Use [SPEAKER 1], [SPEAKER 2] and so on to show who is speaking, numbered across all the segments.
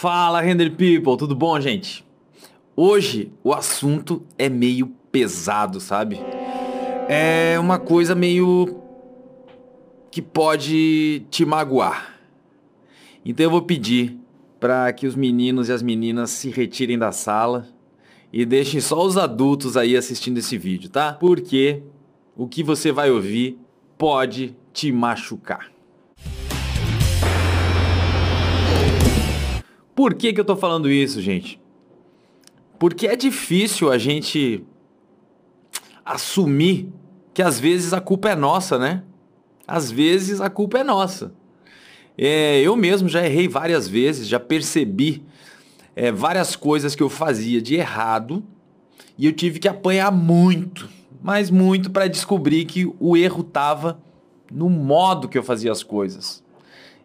[SPEAKER 1] Fala, Render People, tudo bom, gente? Hoje o assunto é meio pesado, sabe? É uma coisa meio que pode te magoar. Então eu vou pedir para que os meninos e as meninas se retirem da sala e deixem só os adultos aí assistindo esse vídeo, tá? Porque o que você vai ouvir pode te machucar. Por que, que eu tô falando isso, gente? Porque é difícil a gente assumir que às vezes a culpa é nossa, né? Às vezes a culpa é nossa. É, eu mesmo já errei várias vezes, já percebi é, várias coisas que eu fazia de errado e eu tive que apanhar muito, mas muito para descobrir que o erro estava no modo que eu fazia as coisas.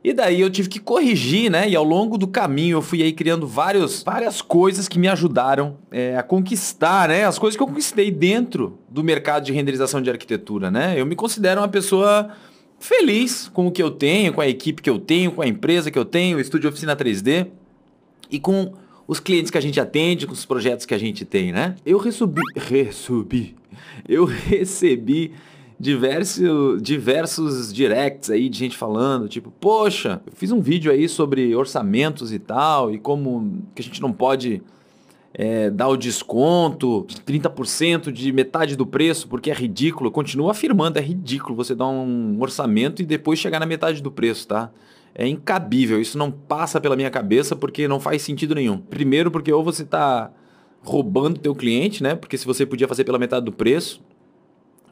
[SPEAKER 1] E daí eu tive que corrigir, né? E ao longo do caminho eu fui aí criando vários, várias coisas que me ajudaram é, a conquistar, né? As coisas que eu conquistei dentro do mercado de renderização de arquitetura, né? Eu me considero uma pessoa feliz com o que eu tenho, com a equipe que eu tenho, com a empresa que eu tenho, o estúdio Oficina 3D e com os clientes que a gente atende, com os projetos que a gente tem, né? Eu recebi, recebi, eu recebi diversos, diversos directs aí de gente falando, tipo, poxa, eu fiz um vídeo aí sobre orçamentos e tal, e como que a gente não pode é, dar o desconto de 30% de metade do preço, porque é ridículo. Eu continuo afirmando, é ridículo você dar um orçamento e depois chegar na metade do preço, tá? É incabível, isso não passa pela minha cabeça porque não faz sentido nenhum. Primeiro porque ou você está roubando teu cliente, né? Porque se você podia fazer pela metade do preço,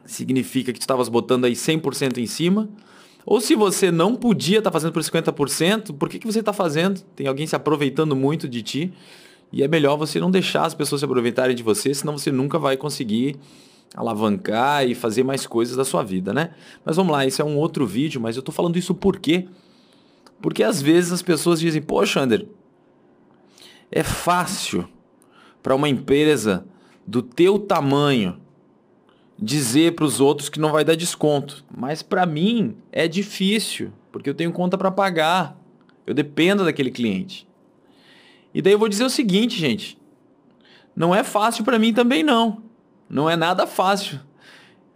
[SPEAKER 1] significa que tu estavas botando aí 100% em cima. Ou se você não podia estar tá fazendo por 50%, por que, que você está fazendo? Tem alguém se aproveitando muito de ti. E é melhor você não deixar as pessoas se aproveitarem de você, senão você nunca vai conseguir alavancar e fazer mais coisas da sua vida, né? Mas vamos lá, esse é um outro vídeo, mas eu estou falando isso por quê? Porque às vezes as pessoas dizem, poxa, Ander, é fácil para uma empresa do teu tamanho dizer para os outros que não vai dar desconto. Mas para mim é difícil, porque eu tenho conta para pagar. Eu dependo daquele cliente. E daí eu vou dizer o seguinte, gente. Não é fácil para mim também não. Não é nada fácil.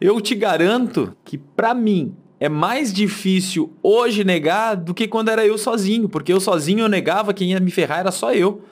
[SPEAKER 1] Eu te garanto que para mim é mais difícil hoje negar do que quando era eu sozinho, porque eu sozinho eu negava, quem ia me ferrar era só eu.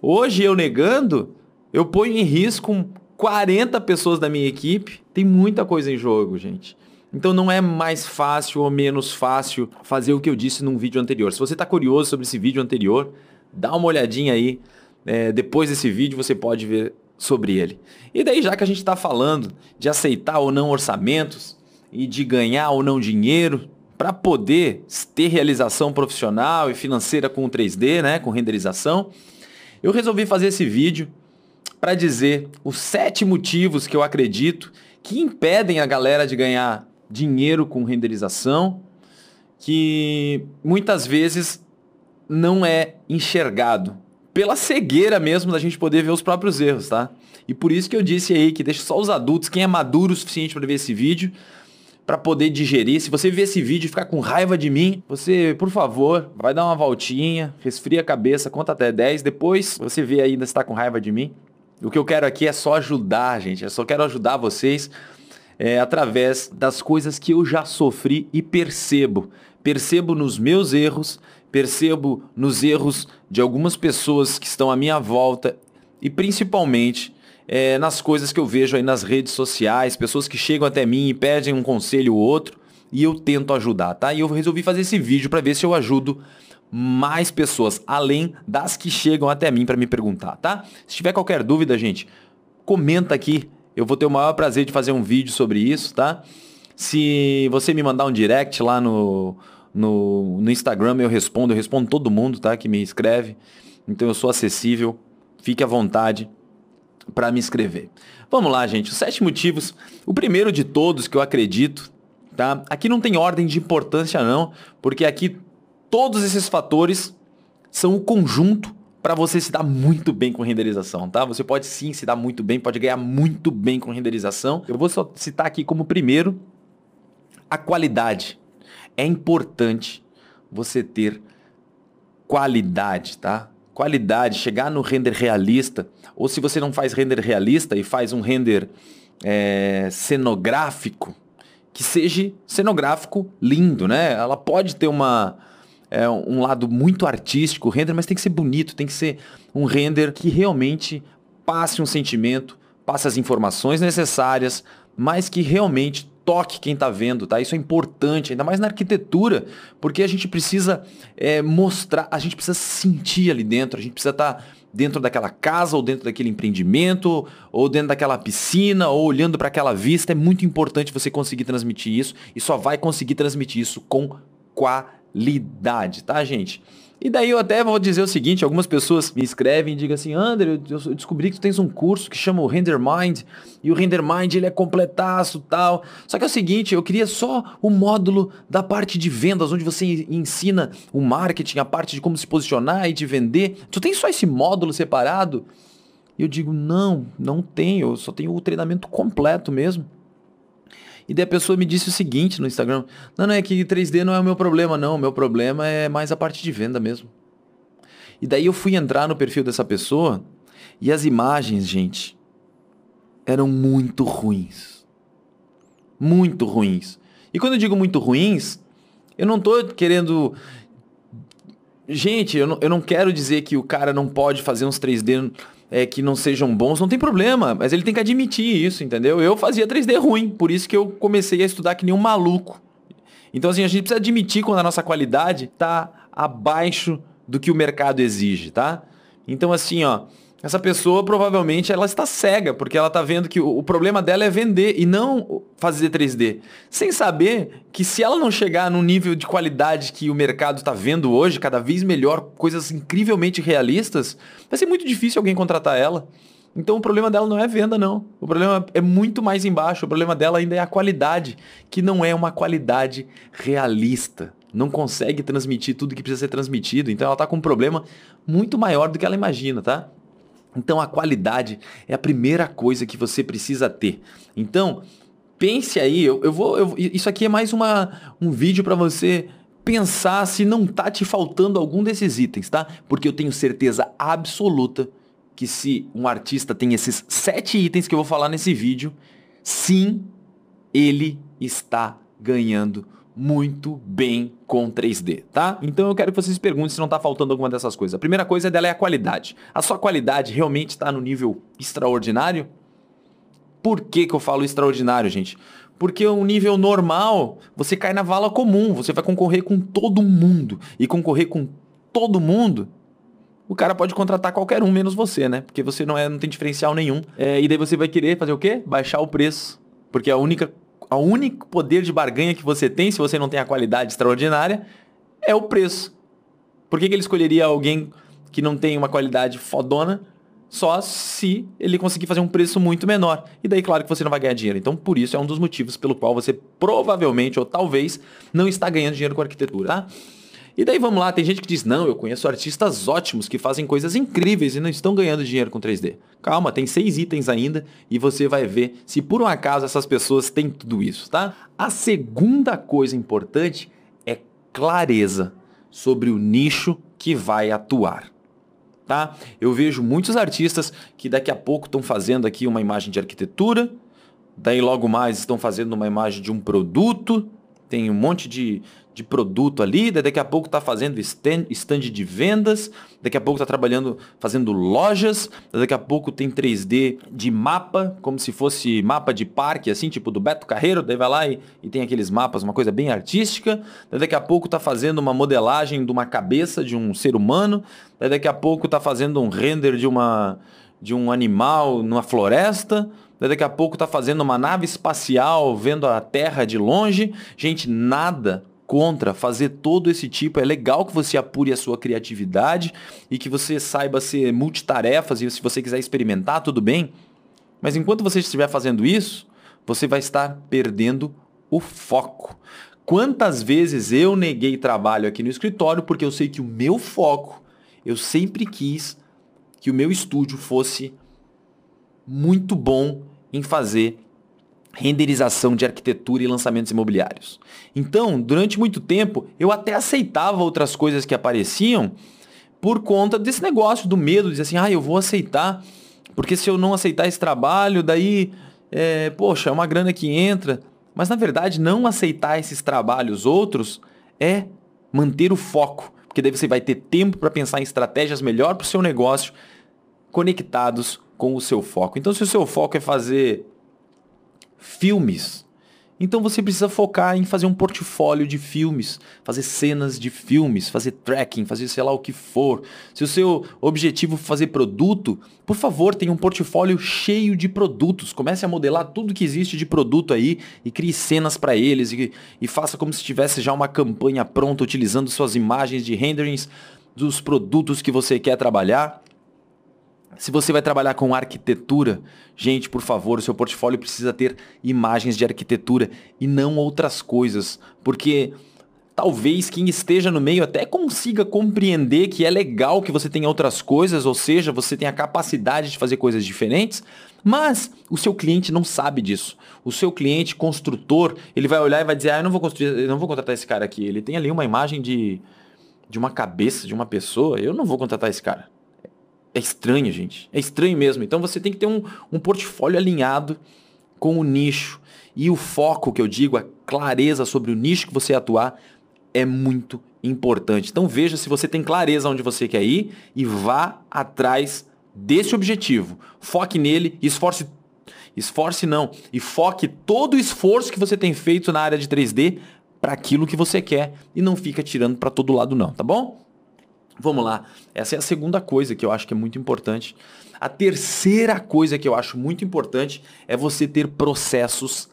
[SPEAKER 1] Hoje eu negando, eu ponho em risco 40 pessoas da minha equipe, tem muita coisa em jogo, gente. Então não é mais fácil ou menos fácil fazer o que eu disse num vídeo anterior. Se você está curioso sobre esse vídeo anterior, dá uma olhadinha aí. É, depois desse vídeo você pode ver sobre ele. E daí, já que a gente está falando de aceitar ou não orçamentos e de ganhar ou não dinheiro para poder ter realização profissional e financeira com o 3D, né, com renderização, eu resolvi fazer esse vídeo para dizer os sete motivos que eu acredito que impedem a galera de ganhar dinheiro com renderização, que muitas vezes não é enxergado pela cegueira mesmo da gente poder ver os próprios erros, tá? E por isso que eu disse aí que deixa só os adultos, quem é maduro o suficiente para ver esse vídeo, para poder digerir. Se você ver esse vídeo e ficar com raiva de mim, você, por favor, vai dar uma voltinha, resfria a cabeça, conta até 10, depois você vê ainda se está com raiva de mim. O que eu quero aqui é só ajudar, gente. Eu só quero ajudar vocês é, através das coisas que eu já sofri e percebo. Percebo nos meus erros, percebo nos erros de algumas pessoas que estão à minha volta e principalmente é, nas coisas que eu vejo aí nas redes sociais, pessoas que chegam até mim e pedem um conselho ou outro e eu tento ajudar, tá? E eu resolvi fazer esse vídeo para ver se eu ajudo mais pessoas, além das que chegam até mim para me perguntar, tá? Se tiver qualquer dúvida, gente, comenta aqui. Eu vou ter o maior prazer de fazer um vídeo sobre isso, tá? Se você me mandar um direct lá no, no, no Instagram, eu respondo. Eu respondo todo mundo, tá? Que me escreve. Então eu sou acessível. Fique à vontade para me escrever. Vamos lá, gente. Os sete motivos. O primeiro de todos que eu acredito, tá? Aqui não tem ordem de importância não, porque aqui Todos esses fatores são o conjunto para você se dar muito bem com renderização, tá? Você pode sim se dar muito bem, pode ganhar muito bem com renderização. Eu vou só citar aqui como primeiro a qualidade. É importante você ter qualidade, tá? qualidade, chegar no render realista, ou se você não faz render realista e faz um render é, cenográfico, que seja cenográfico lindo, né? Ela pode ter uma, é, um lado muito artístico, o render, mas tem que ser bonito, tem que ser um render que realmente passe um sentimento, passe as informações necessárias, mas que realmente toque quem está vendo, tá? Isso é importante, ainda mais na arquitetura, porque a gente precisa é, mostrar, a gente precisa sentir ali dentro, a gente precisa estar tá dentro daquela casa, ou dentro daquele empreendimento, ou dentro daquela piscina, ou olhando para aquela vista. É muito importante você conseguir transmitir isso e só vai conseguir transmitir isso com qualidade, tá, gente? E daí eu até vou dizer o seguinte, algumas pessoas me escrevem e digam assim, André, eu descobri que tu tens um curso que chama o Render Mind, e o Render Mind ele é completaço tal. Só que é o seguinte, eu queria só o módulo da parte de vendas, onde você ensina o marketing, a parte de como se posicionar e de vender. Tu tem só esse módulo separado? E eu digo, não, não tenho, eu só tenho o treinamento completo mesmo. E daí a pessoa me disse o seguinte no Instagram: Não, não, é que 3D não é o meu problema, não. O meu problema é mais a parte de venda mesmo. E daí eu fui entrar no perfil dessa pessoa e as imagens, gente, eram muito ruins. Muito ruins. E quando eu digo muito ruins, eu não estou querendo. Gente, eu não, eu não quero dizer que o cara não pode fazer uns 3D é, que não sejam bons, não tem problema, mas ele tem que admitir isso, entendeu? Eu fazia 3D ruim, por isso que eu comecei a estudar que nem um maluco. Então, assim, a gente precisa admitir quando a nossa qualidade está abaixo do que o mercado exige, tá? Então, assim, ó, essa pessoa provavelmente ela está cega, porque ela está vendo que o, o, problema dela é vender e não fazer 3D. Sem saber que se ela não chegar no nível de qualidade que o mercado está vendo hoje, cada vez melhor, coisas incrivelmente realistas, vai ser muito difícil alguém contratar ela. Então o problema dela não é venda, não. O problema é muito mais embaixo. O problema dela ainda é a qualidade, que não é uma qualidade realista. Não consegue transmitir tudo que precisa ser transmitido. Então ela está com um problema muito maior do que ela imagina, tá? Então a qualidade é a primeira coisa que você precisa ter. Então, pense aí, eu, eu vou. Eu, isso aqui é mais uma, um vídeo para você pensar se não tá te faltando algum desses itens, tá? Porque eu tenho certeza absoluta que se um artista tem esses sete itens que eu vou falar nesse vídeo, sim, ele está ganhando muito bem com 3D, tá? Então eu quero que vocês perguntem se não está faltando alguma dessas coisas. A primeira coisa dela é a qualidade. A sua qualidade realmente está no nível extraordinário? Por que, que eu falo extraordinário, gente? Porque o nível normal, você cai na vala comum, você vai concorrer com todo mundo. E concorrer com todo mundo, o cara pode contratar qualquer um menos você, né? Porque você não, é, não tem diferencial nenhum. É, e daí você vai querer fazer o quê? Baixar o preço. Porque a única o único poder de barganha que você tem, se você não tem a qualidade extraordinária, é o preço. Por que, que ele escolheria alguém que não tem uma qualidade fodona só se ele conseguir fazer um preço muito menor. E daí, claro que você não vai ganhar dinheiro. Então, por isso, é um dos motivos pelo qual você provavelmente ou talvez não está ganhando dinheiro com arquitetura, tá? E daí vamos lá, tem gente que diz: não, eu conheço artistas ótimos que fazem coisas incríveis e não estão ganhando dinheiro com 3D. Calma, tem seis itens ainda e você vai ver se por um acaso essas pessoas têm tudo isso, tá? A segunda coisa importante é clareza sobre o nicho que vai atuar. Tá? Eu vejo muitos artistas que daqui a pouco estão fazendo aqui uma imagem de arquitetura, daí logo mais estão fazendo uma imagem de um produto, tem um monte de, de produto ali, daqui a pouco está fazendo stand, stand de vendas, daqui a pouco está trabalhando, fazendo lojas, daqui a pouco tem 3D de mapa, como se fosse mapa de parque, assim, tipo do Beto Carreiro, daí vai lá e, e tem aqueles mapas, uma coisa bem artística, daqui a pouco está fazendo uma modelagem de uma cabeça de um ser humano, daqui a pouco está fazendo um render de, uma, de um animal numa floresta, daqui a pouco está fazendo uma nave espacial, vendo a Terra de longe. Gente, nada contra fazer todo esse tipo. É legal que você apure a sua criatividade e que você saiba ser multitarefas e se você quiser experimentar, tudo bem. Mas enquanto você estiver fazendo isso, você vai estar perdendo o foco. Quantas vezes eu neguei trabalho aqui no escritório porque eu sei que o meu foco, eu sempre quis que o meu estúdio fosse muito bom em fazer renderização de arquitetura e lançamentos imobiliários. Então, durante muito tempo, eu até aceitava outras coisas que apareciam por conta desse negócio, do medo, de dizer assim, ah, eu vou aceitar, porque se eu não aceitar esse trabalho, daí, é, poxa, é uma grana que entra. Mas na verdade, não aceitar esses trabalhos outros é manter o foco, porque daí você vai ter tempo para pensar em estratégias melhor para o seu negócio, conectados com o seu foco. Então, se o seu foco é fazer filmes, então você precisa focar em fazer um portfólio de filmes, fazer cenas de filmes, fazer tracking, fazer sei lá o que for. Se o seu objetivo é fazer produto, por favor, tenha um portfólio cheio de produtos. Comece a modelar tudo que existe de produto aí e crie cenas para eles e, e faça como se tivesse já uma campanha pronta utilizando suas imagens de renderings dos produtos que você quer trabalhar. Se você vai trabalhar com arquitetura, gente, por favor, o seu portfólio precisa ter imagens de arquitetura e não outras coisas, porque talvez quem esteja no meio até consiga compreender que é legal que você tenha outras coisas, ou seja, você tem a capacidade de fazer coisas diferentes, mas o seu cliente não sabe disso. O seu cliente construtor, ele vai olhar e vai dizer: "Ah, eu não vou construir, não vou contratar esse cara aqui. Ele tem ali uma imagem de de uma cabeça de uma pessoa, eu não vou contratar esse cara." É estranho, gente. É estranho mesmo. Então você tem que ter um, um portfólio alinhado com o nicho. E o foco que eu digo, a clareza sobre o nicho que você atuar, é muito importante. Então veja se você tem clareza onde você quer ir e vá atrás desse objetivo. Foque nele e esforce. Esforce não. E foque todo o esforço que você tem feito na área de 3D para aquilo que você quer e não fica tirando para todo lado não, tá bom? Vamos lá. Essa é a segunda coisa que eu acho que é muito importante. A terceira coisa que eu acho muito importante é você ter processos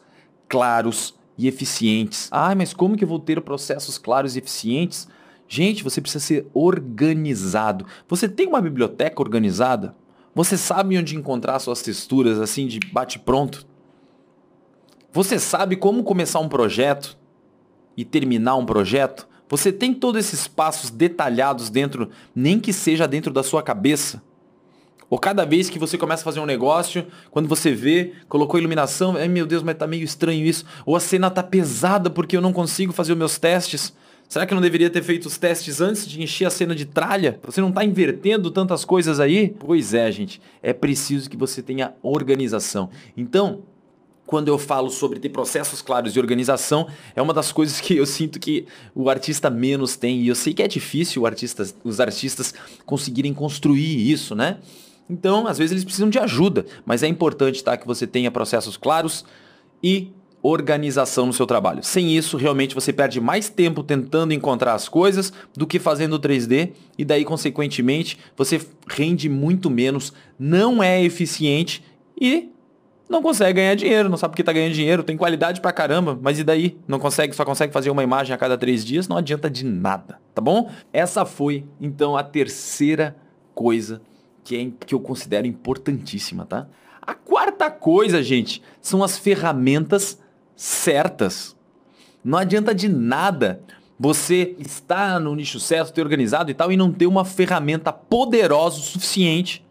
[SPEAKER 1] claros e eficientes. Ah, mas como que eu vou ter processos claros e eficientes? Gente, você precisa ser organizado. Você tem uma biblioteca organizada? Você sabe onde encontrar suas texturas assim de bate-pronto? Você sabe como começar um projeto e terminar um projeto? Você tem todos esses passos detalhados dentro, nem que seja dentro da sua cabeça. Ou cada vez que você começa a fazer um negócio, quando você vê, colocou iluminação, ai meu Deus, mas tá meio estranho isso. Ou a cena tá pesada porque eu não consigo fazer os meus testes. Será que eu não deveria ter feito os testes antes de encher a cena de tralha? Você não está invertendo tantas coisas aí? Pois é, gente. É preciso que você tenha organização. Então, quando eu falo sobre ter processos claros e organização, é uma das coisas que eu sinto que o artista menos tem. E eu sei que é difícil artista, os artistas conseguirem construir isso, né? Então, às vezes eles precisam de ajuda, mas é importante tá, que você tenha processos claros e organização no seu trabalho. Sem isso, realmente você perde mais tempo tentando encontrar as coisas do que fazendo 3D e daí, consequentemente, você rende muito menos, não é eficiente e não consegue ganhar dinheiro, não sabe porque tá ganhando dinheiro, tem qualidade pra caramba, mas e daí? Não consegue, só consegue fazer uma imagem a cada três dias, não adianta de nada, tá bom? Essa foi, então, a terceira coisa que, é, que eu considero importantíssima, tá? A quarta coisa, gente, são as ferramentas certas. Não adianta de nada você estar no nicho certo, ter organizado e tal, e não ter uma ferramenta poderosa o suficiente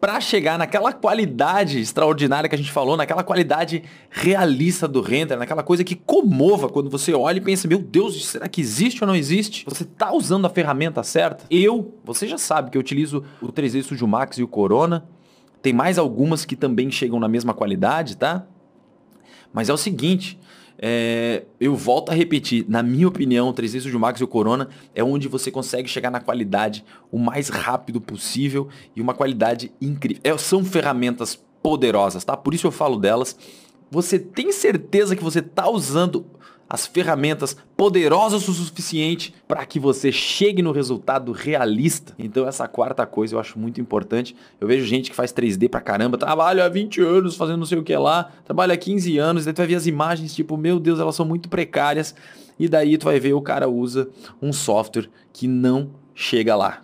[SPEAKER 1] para chegar naquela qualidade extraordinária que a gente falou, naquela qualidade realista do render, naquela coisa que comova quando você olha e pensa, meu Deus, será que existe ou não existe? Você está usando a ferramenta certa? Eu, você já sabe que eu utilizo o 3D Studio Max e o Corona. Tem mais algumas que também chegam na mesma qualidade, tá? Mas é o seguinte, é, eu volto a repetir, na minha opinião, o 3D Studio Max e o Corona é onde você consegue chegar na qualidade o mais rápido possível e uma qualidade incrível. É, são ferramentas poderosas, tá? Por isso eu falo delas. Você tem certeza que você está usando as ferramentas poderosas o suficiente para que você chegue no resultado realista. Então essa quarta coisa eu acho muito importante. Eu vejo gente que faz 3D pra caramba, trabalha há 20 anos fazendo não sei o que lá, trabalha há 15 anos, daí tu vai ver as imagens tipo, meu Deus, elas são muito precárias. E daí tu vai ver o cara usa um software que não chega lá.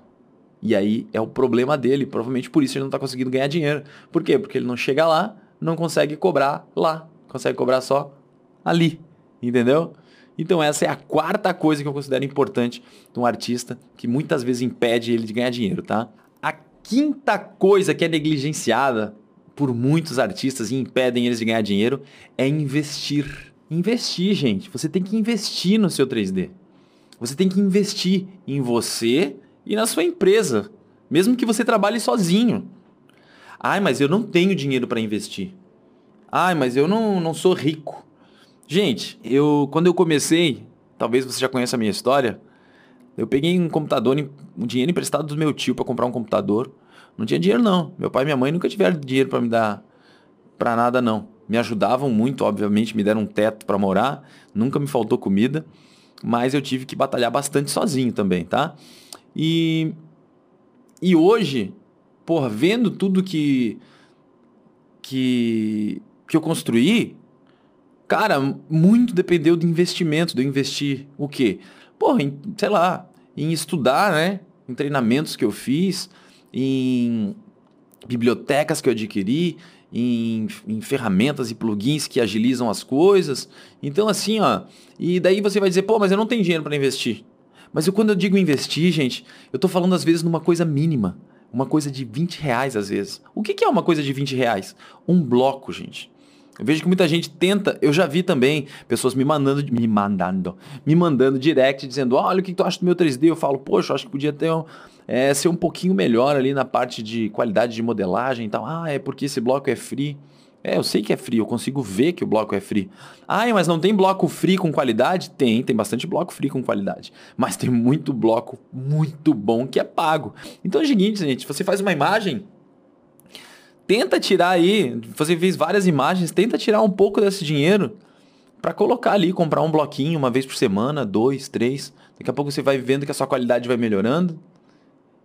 [SPEAKER 1] E aí é o problema dele, provavelmente por isso ele não está conseguindo ganhar dinheiro. Por quê? Porque ele não chega lá, não consegue cobrar lá, consegue cobrar só ali. Entendeu? Então essa é a quarta coisa que eu considero importante de um artista, que muitas vezes impede ele de ganhar dinheiro, tá? A quinta coisa que é negligenciada por muitos artistas e impedem eles de ganhar dinheiro é investir. Investir, gente. Você tem que investir no seu 3D. Você tem que investir em você e na sua empresa, mesmo que você trabalhe sozinho. Ai, mas eu não tenho dinheiro para investir. Ai, mas eu não, não sou rico. Gente, eu quando eu comecei, talvez você já conheça a minha história, eu peguei um computador, um dinheiro emprestado do meu tio para comprar um computador. Não tinha dinheiro não. Meu pai e minha mãe nunca tiveram dinheiro para me dar para nada não. Me ajudavam muito, obviamente, me deram um teto para morar, nunca me faltou comida, mas eu tive que batalhar bastante sozinho também, tá? E e hoje, porra, vendo tudo que que que eu construí, cara, muito dependeu do investimento, de eu investir o quê? Porra, em, sei lá, em estudar, né? Em treinamentos que eu fiz, em bibliotecas que eu adquiri, em, em, ferramentas e plugins que agilizam as coisas. Então, assim, ó. E daí você vai dizer, pô, mas eu não tenho dinheiro para investir. Mas eu, quando eu digo investir, gente, eu estou falando às vezes numa coisa mínima. Uma coisa de 20 reais às vezes. O que, que é uma coisa de 20 reais? Um bloco, gente. Eu vejo que muita gente tenta, eu já vi também pessoas me mandando, me mandando, me mandando direct dizendo, olha o que tu acha do meu 3D? Eu falo, poxa, eu acho que podia ter um, é, ser um pouquinho melhor ali na parte de qualidade de modelagem e tal. Ah, é porque esse bloco é free. É, eu sei que é free, eu consigo ver que o bloco é free. Ah, mas não tem bloco free com qualidade? Tem, tem bastante bloco free com qualidade. Mas tem muito bloco muito bom que é pago. Então é o seguinte, gente, você faz uma imagem, tenta tirar aí, você fez várias imagens, tenta tirar um pouco desse dinheiro para colocar ali, comprar um bloquinho uma vez por semana, dois, três. Daqui a pouco você vai vendo que a sua qualidade vai melhorando.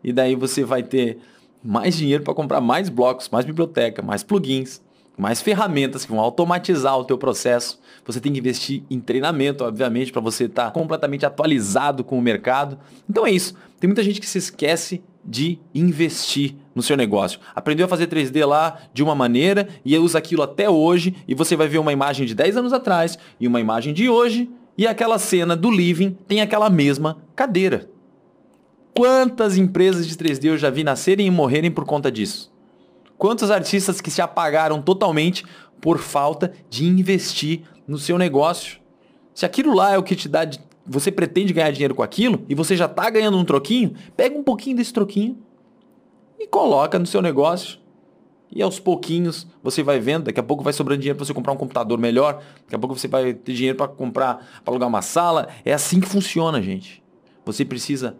[SPEAKER 1] E daí você vai ter mais dinheiro para comprar mais blocos, mais biblioteca, mais plugins, mais ferramentas que vão automatizar o teu processo. Você tem que investir em treinamento, obviamente, para você estar tá completamente atualizado com o mercado. Então é isso. Tem muita gente que se esquece de investir no seu negócio. Aprendeu a fazer 3D lá de uma maneira e usa aquilo até hoje e você vai ver uma imagem de 10 anos atrás e uma imagem de hoje e aquela cena do living tem aquela mesma cadeira. Quantas empresas de 3D eu já vi nascerem e morrerem por conta disso? Quantos artistas que se apagaram totalmente por falta de investir no seu negócio? Se aquilo lá é o que te dá você pretende ganhar dinheiro com aquilo e você já está ganhando um troquinho, pega um pouquinho desse troquinho e coloca no seu negócio. E aos pouquinhos você vai vendo, daqui a pouco vai sobrando dinheiro para você comprar um computador melhor, daqui a pouco você vai ter dinheiro para comprar, para alugar uma sala. É assim que funciona, gente. Você precisa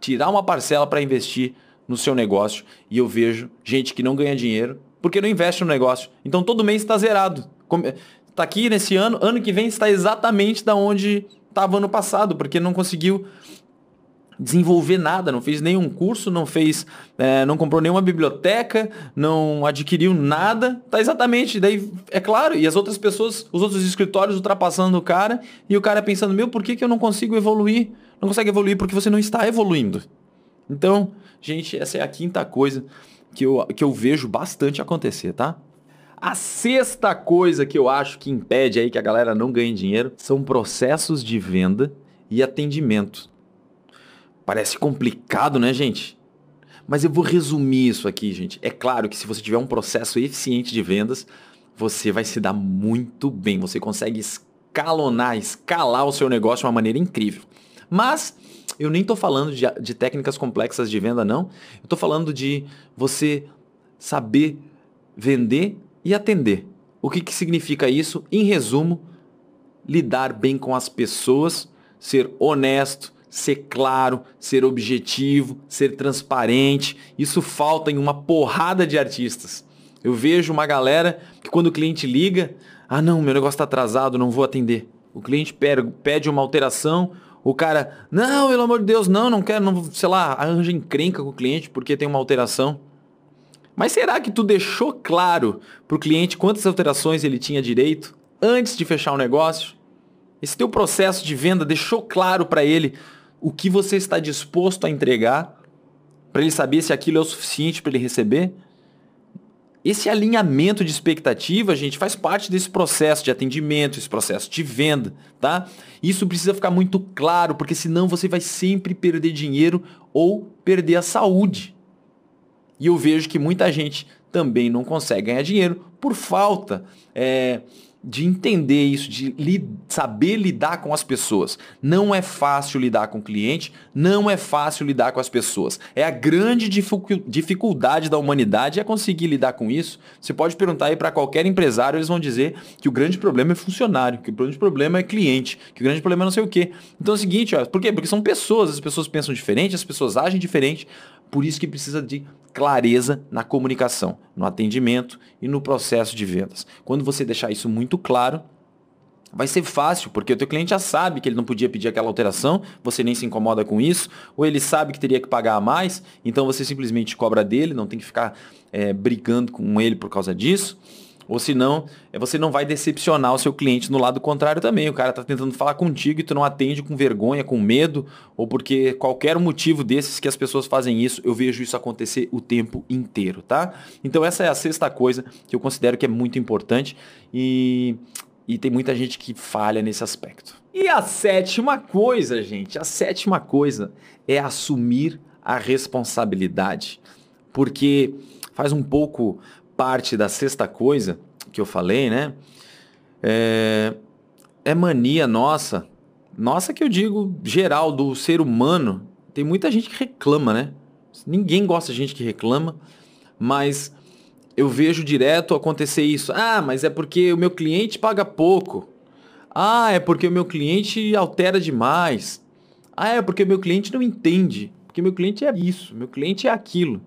[SPEAKER 1] tirar uma parcela para investir no seu negócio. E eu vejo gente que não ganha dinheiro porque não investe no negócio. Então todo mês está zerado. Está aqui nesse ano, ano que vem está exatamente da onde estava ano passado, porque não conseguiu desenvolver nada, não fez nenhum curso, não fez, é, não comprou nenhuma biblioteca, não adquiriu nada, tá exatamente, daí é claro, e as outras pessoas, os outros escritórios ultrapassando o cara, e o cara pensando, meu, por que, que eu não consigo evoluir? Não consegue evoluir porque você não está evoluindo. Então, gente, essa é a quinta coisa que eu, que eu vejo bastante acontecer, tá? A sexta coisa que eu acho que impede aí que a galera não ganhe dinheiro são processos de venda e atendimento. Parece complicado, né, gente? Mas eu vou resumir isso aqui, gente. É claro que se você tiver um processo eficiente de vendas, você vai se dar muito bem. Você consegue escalonar, escalar o seu negócio de uma maneira incrível. Mas eu nem estou falando de, de técnicas complexas de venda, não. Eu estou falando de você saber vender e atender. O que, que significa isso? Em resumo, lidar bem com as pessoas, ser honesto, ser claro, ser objetivo, ser transparente. Isso falta em uma porrada de artistas. Eu vejo uma galera que quando o cliente liga, ah não, meu negócio está atrasado, não vou atender. O cliente pede uma alteração, o cara, não, pelo amor de Deus, não, não quero, não, sei lá, arranja encrenca com o cliente porque tem uma alteração. Mas será que tu deixou claro para o cliente quantas alterações ele tinha direito antes de fechar o negócio? Esse teu processo de venda deixou claro para ele o que você está disposto a entregar para ele saber se aquilo é o suficiente para ele receber? Esse alinhamento de expectativa, gente, faz parte desse processo de atendimento, esse processo de venda, tá? Isso precisa ficar muito claro, porque senão você vai sempre perder dinheiro ou perder a saúde. E eu vejo que muita gente também não consegue ganhar dinheiro por falta é, de entender isso, de li saber lidar com as pessoas. Não é fácil lidar com o cliente, não é fácil lidar com as pessoas. É a grande dificuldade da humanidade é conseguir lidar com isso. Você pode perguntar aí para qualquer empresário, eles vão dizer que o grande problema é funcionário, que o grande problema é cliente, que o grande problema é não sei o quê. Então é o seguinte, ó, por quê? Porque são pessoas, as pessoas pensam diferente, as pessoas agem diferente, por isso que precisa de clareza na comunicação, no atendimento e no processo de vendas. Quando você deixar isso muito claro, vai ser fácil, porque o teu cliente já sabe que ele não podia pedir aquela alteração, você nem se incomoda com isso, ou ele sabe que teria que pagar a mais, então você simplesmente cobra dele, não tem que ficar é, brigando com ele por causa disso. Ou senão, é, você não vai decepcionar o seu cliente no lado contrário também. O cara está tentando falar contigo e tu não atende com vergonha, com medo, ou porque qualquer motivo desses que as pessoas fazem isso, eu vejo isso acontecer o tempo inteiro, tá? Então essa é a sexta coisa que eu considero que é muito importante e, e tem muita gente que falha nesse aspecto. E a sétima coisa, gente, a sétima coisa é assumir a responsabilidade. Porque faz um pouco parte da sexta coisa que eu falei, né? É, é mania nossa. Nossa que eu digo geral do ser humano. Tem muita gente que reclama, né? Ninguém gosta de gente que reclama, mas eu vejo direto acontecer isso. Ah, mas é porque o meu cliente paga pouco. Ah, é porque o meu cliente altera demais. Ah, é porque o meu cliente não entende. Porque meu cliente é isso, meu cliente é aquilo.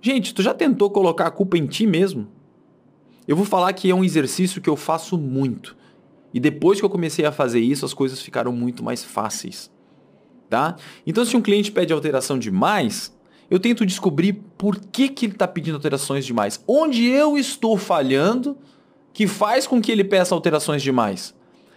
[SPEAKER 1] Gente, tu já tentou colocar a culpa em ti mesmo? Eu vou falar que é um exercício que eu faço muito. E depois que eu comecei a fazer isso, as coisas ficaram muito mais fáceis. Tá? Então, se um cliente pede alteração demais, eu tento descobrir por que, que ele está pedindo alterações demais. Onde eu estou falhando que faz com que ele peça alterações demais?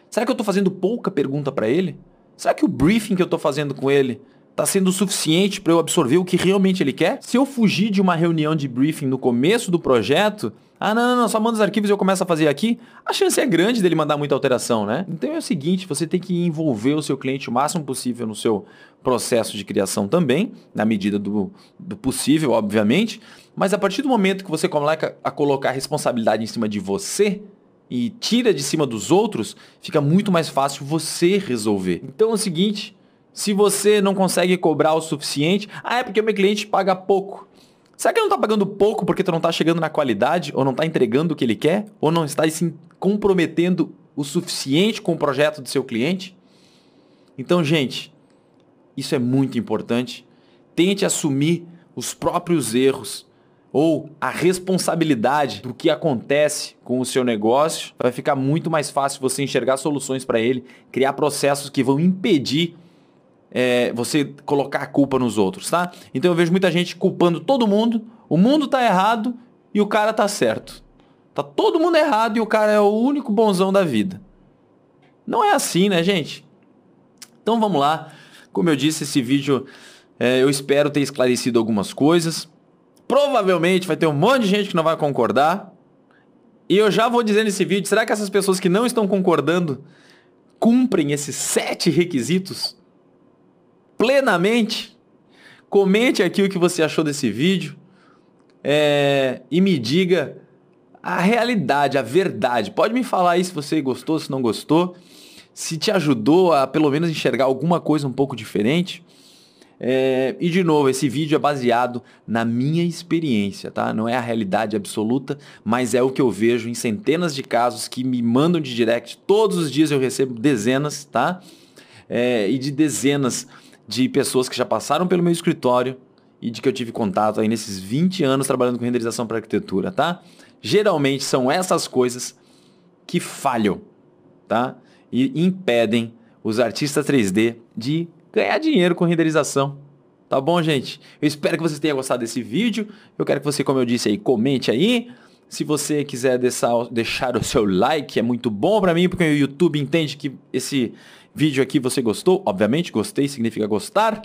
[SPEAKER 1] Será que eu estou fazendo pouca pergunta para ele? Será que o briefing que eu estou fazendo com ele está sendo suficiente para eu absorver o que realmente ele quer? Se eu fugir de uma reunião de briefing no começo do projeto, ah, não, não, não, só manda os arquivos e eu começo a fazer aqui, a chance é grande dele mandar muita alteração, né? Então é o seguinte, você tem que envolver o seu cliente o máximo possível no seu processo de criação também, na medida do, do possível, obviamente, mas a partir do momento que você começa a colocar a responsabilidade em cima de você, e tira de cima dos outros, fica muito mais fácil você resolver. Então é o seguinte, se você não consegue cobrar o suficiente, ah, é porque o meu cliente paga pouco. Será que ele não está pagando pouco porque tu não está chegando na qualidade, ou não está entregando o que ele quer, ou não está se comprometendo o suficiente com o projeto do seu cliente? Então, gente, isso é muito importante. Tente assumir os próprios erros ou a responsabilidade do que acontece com o seu negócio. Vai ficar muito mais fácil você enxergar soluções para ele, criar processos que vão impedir é, você colocar a culpa nos outros, tá? Então eu vejo muita gente culpando todo mundo, o mundo tá errado e o cara tá certo. Tá todo mundo errado e o cara é o único bonzão da vida. Não é assim, né, gente? Então vamos lá. Como eu disse, esse vídeo é, eu espero ter esclarecido algumas coisas. Provavelmente vai ter um monte de gente que não vai concordar. E eu já vou dizer nesse vídeo, será que essas pessoas que não estão concordando cumprem esses sete requisitos? Plenamente. Comente aqui o que você achou desse vídeo é, e me diga a realidade, a verdade. Pode me falar aí se você gostou, se não gostou, se te ajudou a pelo menos enxergar alguma coisa um pouco diferente. É, e de novo, esse vídeo é baseado na minha experiência, tá? Não é a realidade absoluta, mas é o que eu vejo em centenas de casos que me mandam de direct. Todos os dias eu recebo dezenas, tá? É, e de dezenas de pessoas que já passaram pelo meu escritório e de que eu tive contato aí nesses 20 anos trabalhando com renderização para arquitetura, tá? Geralmente são essas coisas que falham, tá? E impedem os artistas 3D de ganhar dinheiro com renderização. Tá bom, gente? Eu espero que vocês tenham gostado desse vídeo. Eu quero que você, como eu disse aí, comente aí. Se você quiser deixar, deixar o seu like, é muito bom para mim, porque o YouTube entende que esse vídeo aqui você gostou. Obviamente, gostei significa gostar.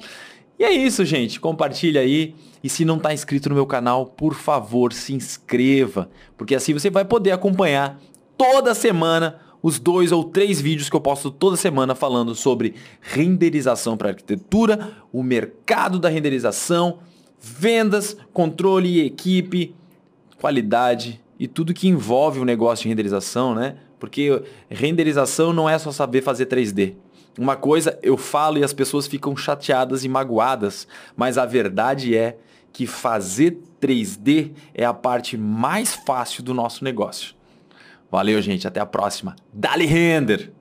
[SPEAKER 1] E é isso, gente. Compartilha aí. E se não está inscrito no meu canal, por favor, se inscreva. Porque assim você vai poder acompanhar toda semana os dois ou três vídeos que eu posto toda semana falando sobre renderização para arquitetura, o mercado da renderização, vendas, controle e equipe qualidade e tudo que envolve o negócio de renderização, né? Porque renderização não é só saber fazer 3D. Uma coisa eu falo e as pessoas ficam chateadas e magoadas, mas a verdade é que fazer 3D é a parte mais fácil do nosso negócio. Valeu, gente. Até a próxima. Dali Render!